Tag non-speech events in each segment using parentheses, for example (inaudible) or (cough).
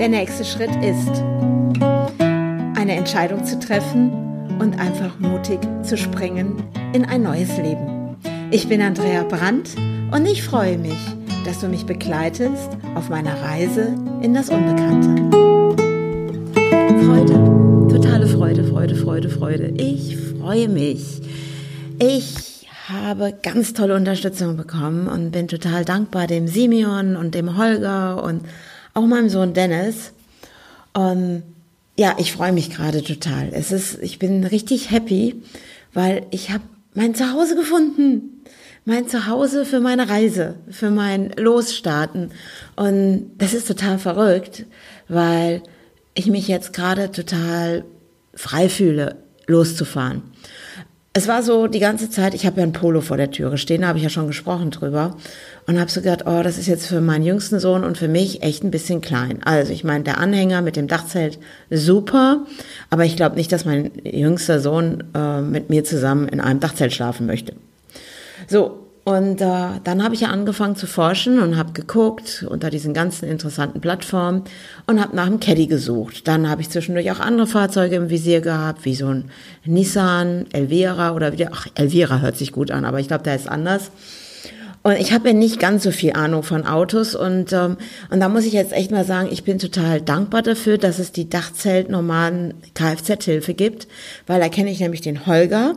Der nächste Schritt ist, eine Entscheidung zu treffen und einfach mutig zu springen in ein neues Leben. Ich bin Andrea Brandt und ich freue mich, dass du mich begleitest auf meiner Reise in das Unbekannte. Freude, totale Freude, Freude, Freude, Freude. Ich freue mich. Ich habe ganz tolle Unterstützung bekommen und bin total dankbar dem Simeon und dem Holger und auch meinem Sohn Dennis. Und ja, ich freue mich gerade total. Es ist, ich bin richtig happy, weil ich habe mein Zuhause gefunden. Mein Zuhause für meine Reise, für mein Losstarten. Und das ist total verrückt, weil ich mich jetzt gerade total frei fühle, loszufahren. Es war so die ganze Zeit, ich habe ja ein Polo vor der Türe stehen, da habe ich ja schon gesprochen drüber und habe so gedacht, oh, das ist jetzt für meinen jüngsten Sohn und für mich echt ein bisschen klein. Also ich meine, der Anhänger mit dem Dachzelt super, aber ich glaube nicht, dass mein jüngster Sohn äh, mit mir zusammen in einem Dachzelt schlafen möchte. So, und äh, dann habe ich ja angefangen zu forschen und habe geguckt unter diesen ganzen interessanten Plattformen und habe nach einem Caddy gesucht. Dann habe ich zwischendurch auch andere Fahrzeuge im Visier gehabt, wie so ein Nissan, Elvira oder wieder, ach, Elvira hört sich gut an, aber ich glaube, der ist anders. Und ich habe ja nicht ganz so viel Ahnung von Autos und, ähm, und da muss ich jetzt echt mal sagen, ich bin total dankbar dafür, dass es die Dachzelt-normalen Kfz-Hilfe gibt, weil da kenne ich nämlich den Holger,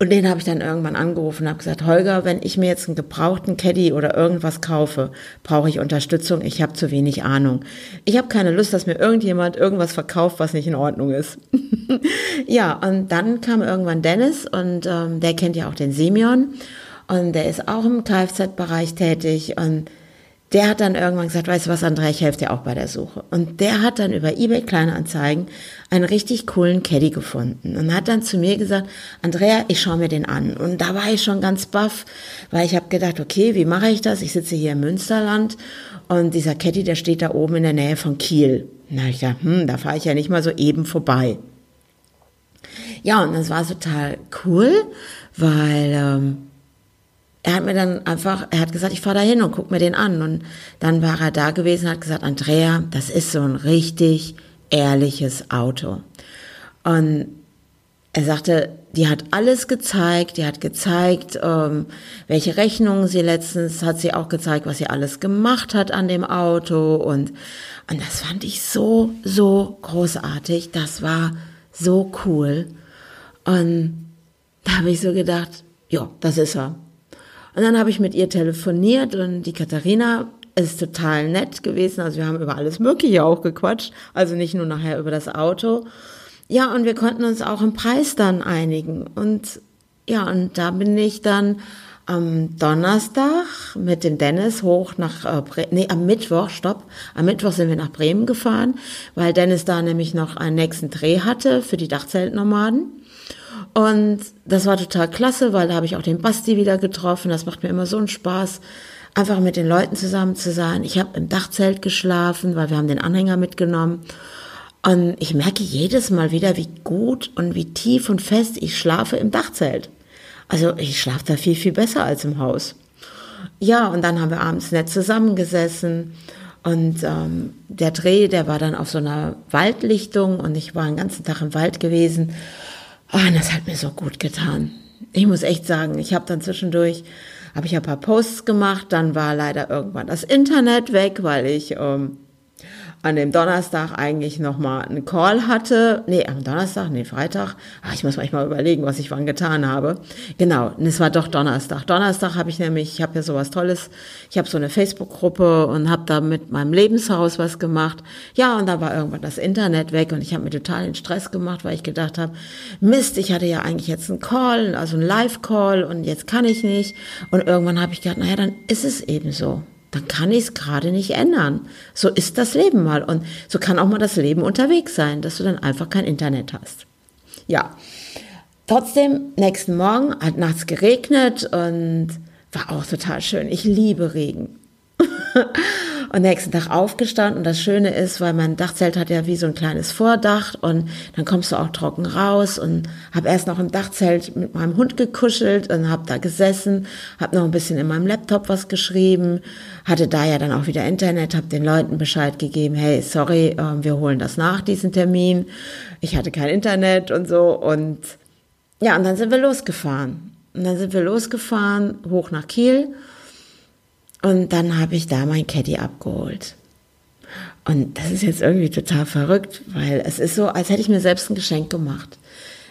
und den habe ich dann irgendwann angerufen und habe gesagt, Holger, wenn ich mir jetzt einen gebrauchten Caddy oder irgendwas kaufe, brauche ich Unterstützung. Ich habe zu wenig Ahnung. Ich habe keine Lust, dass mir irgendjemand irgendwas verkauft, was nicht in Ordnung ist. (laughs) ja, und dann kam irgendwann Dennis und ähm, der kennt ja auch den Simeon und der ist auch im Kfz-Bereich tätig und der hat dann irgendwann gesagt, weißt du was, Andrea, ich helfe dir auch bei der Suche. Und der hat dann über eBay Kleinanzeigen einen richtig coolen Caddy gefunden und hat dann zu mir gesagt, Andrea, ich schaue mir den an. Und da war ich schon ganz baff, weil ich habe gedacht, okay, wie mache ich das? Ich sitze hier im Münsterland und dieser Caddy, der steht da oben in der Nähe von Kiel. Na, ich dachte, hm, da fahre ich ja nicht mal so eben vorbei. Ja, und das war total cool, weil ähm, er hat mir dann einfach, er hat gesagt, ich fahre da hin und guck mir den an. Und dann war er da gewesen und hat gesagt, Andrea, das ist so ein richtig ehrliches Auto. Und er sagte, die hat alles gezeigt, die hat gezeigt, ähm, welche Rechnungen sie letztens, hat sie auch gezeigt, was sie alles gemacht hat an dem Auto und, und das fand ich so, so großartig, das war so cool und da habe ich so gedacht, ja, das ist er, und dann habe ich mit ihr telefoniert und die Katharina ist total nett gewesen. Also wir haben über alles Mögliche auch gequatscht. Also nicht nur nachher über das Auto. Ja, und wir konnten uns auch im Preis dann einigen. Und ja, und da bin ich dann am Donnerstag mit dem Dennis hoch nach, äh, nee, am Mittwoch, stopp, am Mittwoch sind wir nach Bremen gefahren, weil Dennis da nämlich noch einen nächsten Dreh hatte für die Dachzeltnomaden. Und das war total klasse, weil da habe ich auch den Basti wieder getroffen. Das macht mir immer so einen Spaß, einfach mit den Leuten zusammen zu sein. Ich habe im Dachzelt geschlafen, weil wir haben den Anhänger mitgenommen. Und ich merke jedes Mal wieder, wie gut und wie tief und fest ich schlafe im Dachzelt. Also ich schlafe da viel, viel besser als im Haus. Ja, und dann haben wir abends nett zusammengesessen. Und ähm, der Dreh, der war dann auf so einer Waldlichtung und ich war den ganzen Tag im Wald gewesen. Oh, das hat mir so gut getan. Ich muss echt sagen, ich habe dann zwischendurch, habe ich ein paar Posts gemacht, dann war leider irgendwann das Internet weg, weil ich ähm, an dem Donnerstag eigentlich nochmal einen Call hatte. Nee, am Donnerstag, nee, Freitag. Ach, ich muss manchmal überlegen, was ich wann getan habe. Genau, es war doch Donnerstag. Donnerstag habe ich nämlich, ich habe ja sowas Tolles. Ich habe so eine Facebook-Gruppe und habe da mit meinem Lebenshaus was gemacht. Ja, und da war irgendwann das Internet weg und ich habe mir total den Stress gemacht, weil ich gedacht habe, Mist, ich hatte ja eigentlich jetzt einen Call, also einen Live-Call und jetzt kann ich nicht. Und irgendwann habe ich gedacht, naja, dann ist es eben so dann kann ich es gerade nicht ändern. So ist das Leben mal. Und so kann auch mal das Leben unterwegs sein, dass du dann einfach kein Internet hast. Ja. Trotzdem, nächsten Morgen hat nachts geregnet und war auch total schön. Ich liebe Regen. (laughs) Und nächsten Tag aufgestanden. Und das Schöne ist, weil mein Dachzelt hat ja wie so ein kleines Vordach und dann kommst du auch trocken raus und habe erst noch im Dachzelt mit meinem Hund gekuschelt und habe da gesessen, habe noch ein bisschen in meinem Laptop was geschrieben, hatte da ja dann auch wieder Internet, habe den Leuten Bescheid gegeben, hey, sorry, äh, wir holen das nach, diesen Termin. Ich hatte kein Internet und so und ja, und dann sind wir losgefahren. Und dann sind wir losgefahren, hoch nach Kiel und dann habe ich da mein Caddy abgeholt. Und das ist jetzt irgendwie total verrückt, weil es ist so, als hätte ich mir selbst ein Geschenk gemacht.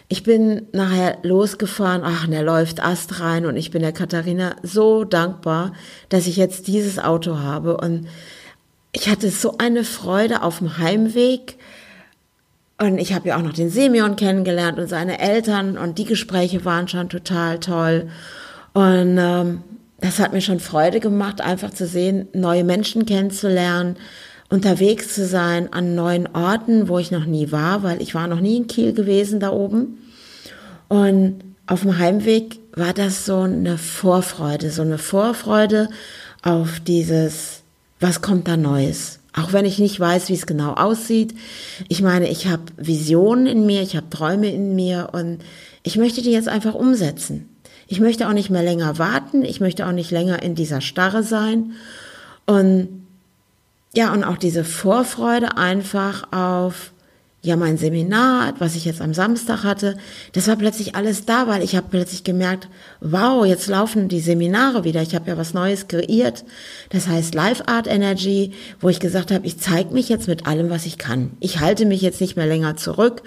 Ich bin nachher losgefahren, ach, und er läuft Ast rein und ich bin der Katharina so dankbar, dass ich jetzt dieses Auto habe und ich hatte so eine Freude auf dem Heimweg und ich habe ja auch noch den Semyon kennengelernt und seine Eltern und die Gespräche waren schon total toll und ähm, das hat mir schon Freude gemacht, einfach zu sehen, neue Menschen kennenzulernen, unterwegs zu sein an neuen Orten, wo ich noch nie war, weil ich war noch nie in Kiel gewesen da oben. Und auf dem Heimweg war das so eine Vorfreude, so eine Vorfreude auf dieses, was kommt da Neues. Auch wenn ich nicht weiß, wie es genau aussieht. Ich meine, ich habe Visionen in mir, ich habe Träume in mir und ich möchte die jetzt einfach umsetzen. Ich möchte auch nicht mehr länger warten. Ich möchte auch nicht länger in dieser Starre sein. Und ja, und auch diese Vorfreude einfach auf ja, mein Seminar, was ich jetzt am Samstag hatte, das war plötzlich alles da, weil ich habe plötzlich gemerkt, wow, jetzt laufen die Seminare wieder. Ich habe ja was Neues kreiert. Das heißt Live Art Energy, wo ich gesagt habe, ich zeige mich jetzt mit allem, was ich kann. Ich halte mich jetzt nicht mehr länger zurück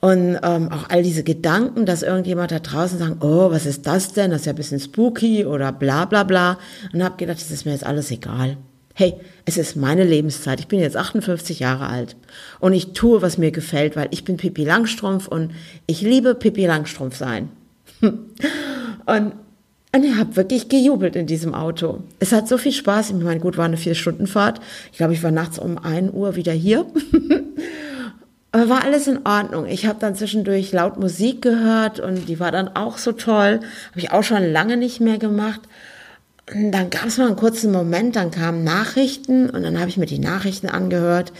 und ähm, auch all diese Gedanken, dass irgendjemand da draußen sagt, oh, was ist das denn? Das ist ja ein bisschen spooky oder bla bla bla. Und habe gedacht, das ist mir jetzt alles egal. Hey, es ist meine Lebenszeit. Ich bin jetzt 58 Jahre alt und ich tue, was mir gefällt, weil ich bin Pippi Langstrumpf und ich liebe Pippi Langstrumpf sein. (laughs) und, und ich habe wirklich gejubelt in diesem Auto. Es hat so viel Spaß. Ich meine, gut, war eine Vier-Stunden-Fahrt. Ich glaube, ich war nachts um 1 Uhr wieder hier. (laughs) Aber war alles in Ordnung. Ich habe dann zwischendurch laut Musik gehört und die war dann auch so toll. Habe ich auch schon lange nicht mehr gemacht. Und dann gab es mal einen kurzen Moment, dann kamen Nachrichten und dann habe ich mir die Nachrichten angehört.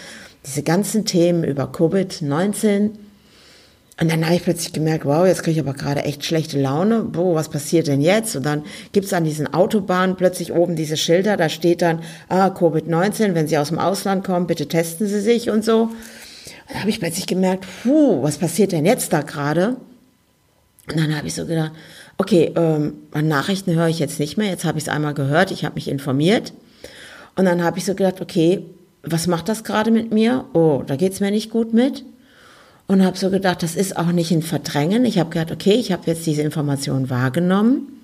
Diese ganzen Themen über Covid-19. Und dann habe ich plötzlich gemerkt, wow, jetzt kriege ich aber gerade echt schlechte Laune. Boah, was passiert denn jetzt? Und dann gibt's an diesen Autobahnen plötzlich oben diese Schilder, da steht dann, ah, Covid-19, wenn Sie aus dem Ausland kommen, bitte testen Sie sich und so. Dann habe ich plötzlich gemerkt, puh, was passiert denn jetzt da gerade? Und dann habe ich so gedacht, okay, ähm, Nachrichten höre ich jetzt nicht mehr. Jetzt habe ich es einmal gehört, ich habe mich informiert. Und dann habe ich so gedacht, okay, was macht das gerade mit mir? Oh, da geht's mir nicht gut mit. Und habe so gedacht, das ist auch nicht ein Verdrängen. Ich habe gedacht, okay, ich habe jetzt diese Information wahrgenommen,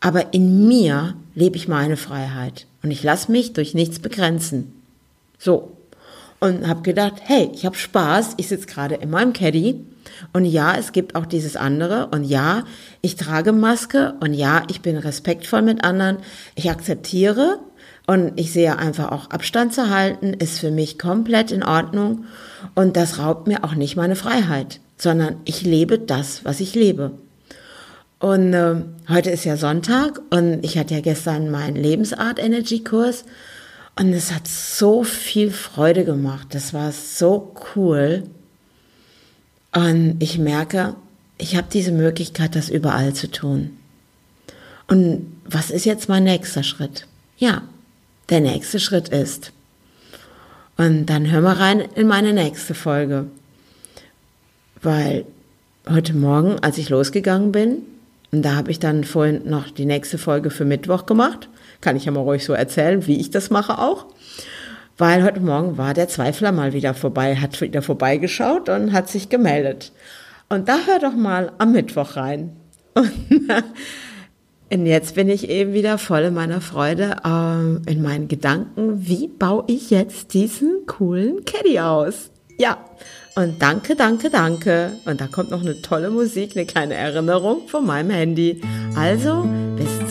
aber in mir lebe ich meine Freiheit und ich lasse mich durch nichts begrenzen. So, und habe gedacht, hey, ich habe Spaß, ich sitze gerade in meinem Caddy. Und ja, es gibt auch dieses andere. Und ja, ich trage Maske. Und ja, ich bin respektvoll mit anderen, ich akzeptiere. Und ich sehe einfach auch Abstand zu halten, ist für mich komplett in Ordnung. Und das raubt mir auch nicht meine Freiheit, sondern ich lebe das, was ich lebe. Und äh, heute ist ja Sonntag und ich hatte ja gestern meinen Lebensart Energy Kurs und es hat so viel Freude gemacht. Das war so cool. Und ich merke, ich habe diese Möglichkeit, das überall zu tun. Und was ist jetzt mein nächster Schritt? Ja, der nächste Schritt ist. Und dann hör mal rein in meine nächste Folge. Weil heute Morgen, als ich losgegangen bin, und da habe ich dann vorhin noch die nächste Folge für Mittwoch gemacht, kann ich ja mal ruhig so erzählen, wie ich das mache auch. Weil heute Morgen war der Zweifler mal wieder vorbei, hat wieder vorbeigeschaut und hat sich gemeldet. Und da hör doch mal am Mittwoch rein. (laughs) Und jetzt bin ich eben wieder voll in meiner Freude, ähm, in meinen Gedanken, wie baue ich jetzt diesen coolen Caddy aus? Ja, und danke, danke, danke. Und da kommt noch eine tolle Musik, eine kleine Erinnerung von meinem Handy. Also, bis